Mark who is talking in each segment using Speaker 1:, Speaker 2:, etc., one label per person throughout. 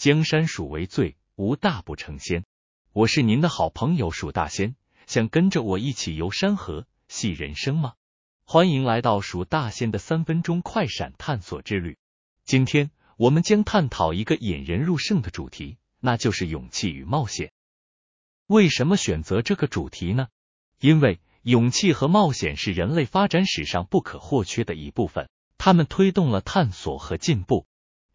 Speaker 1: 江山属为最，无大不成仙。我是您的好朋友蜀大仙，想跟着我一起游山河、戏人生吗？欢迎来到蜀大仙的三分钟快闪探索之旅。今天我们将探讨一个引人入胜的主题，那就是勇气与冒险。为什么选择这个主题呢？因为勇气和冒险是人类发展史上不可或缺的一部分，他们推动了探索和进步。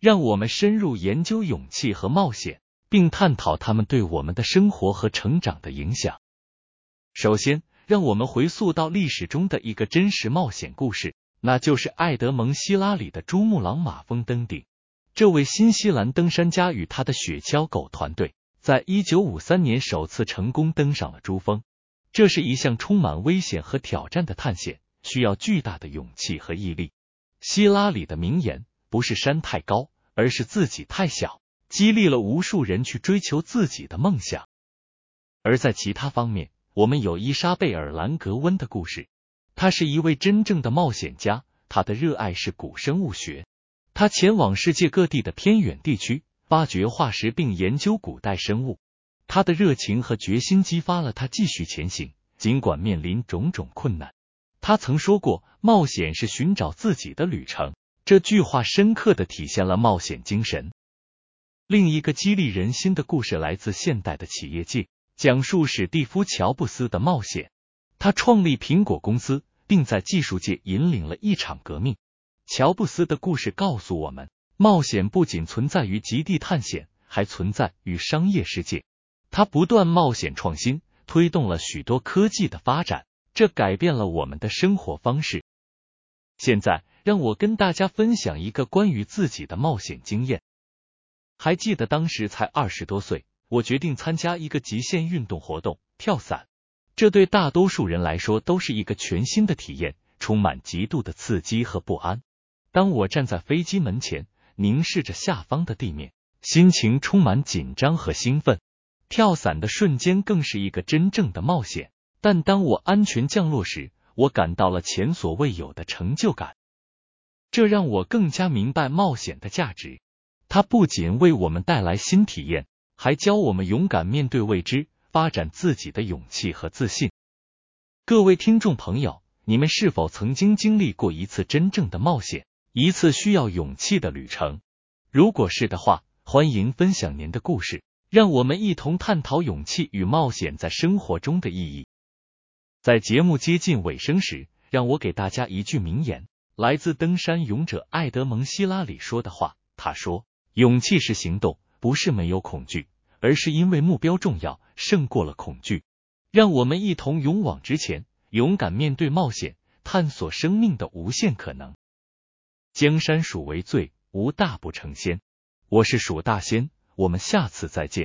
Speaker 1: 让我们深入研究勇气和冒险，并探讨他们对我们的生活和成长的影响。首先，让我们回溯到历史中的一个真实冒险故事，那就是爱德蒙·希拉里的珠穆朗玛峰登顶。这位新西兰登山家与他的雪橇狗团队，在一九五三年首次成功登上了珠峰。这是一项充满危险和挑战的探险，需要巨大的勇气和毅力。希拉里的名言不是山太高。而是自己太小，激励了无数人去追求自己的梦想。而在其他方面，我们有伊莎贝尔·兰格温的故事。他是一位真正的冒险家，他的热爱是古生物学。他前往世界各地的偏远地区，发掘化石并研究古代生物。他的热情和决心激发了他继续前行，尽管面临种种困难。他曾说过：“冒险是寻找自己的旅程。”这句话深刻的体现了冒险精神。另一个激励人心的故事来自现代的企业界，讲述史蒂夫·乔布斯的冒险。他创立苹果公司，并在技术界引领了一场革命。乔布斯的故事告诉我们，冒险不仅存在于极地探险，还存在于商业世界。他不断冒险创新，推动了许多科技的发展，这改变了我们的生活方式。现在。让我跟大家分享一个关于自己的冒险经验。还记得当时才二十多岁，我决定参加一个极限运动活动——跳伞。这对大多数人来说都是一个全新的体验，充满极度的刺激和不安。当我站在飞机门前，凝视着下方的地面，心情充满紧张和兴奋。跳伞的瞬间更是一个真正的冒险。但当我安全降落时，我感到了前所未有的成就感。这让我更加明白冒险的价值。它不仅为我们带来新体验，还教我们勇敢面对未知，发展自己的勇气和自信。各位听众朋友，你们是否曾经经历过一次真正的冒险，一次需要勇气的旅程？如果是的话，欢迎分享您的故事，让我们一同探讨勇气与冒险在生活中的意义。在节目接近尾声时，让我给大家一句名言。来自登山勇者艾德蒙·希拉里说的话，他说：“勇气是行动，不是没有恐惧，而是因为目标重要，胜过了恐惧。”让我们一同勇往直前，勇敢面对冒险，探索生命的无限可能。江山属为最，无大不成仙。我是蜀大仙，我们下次再见。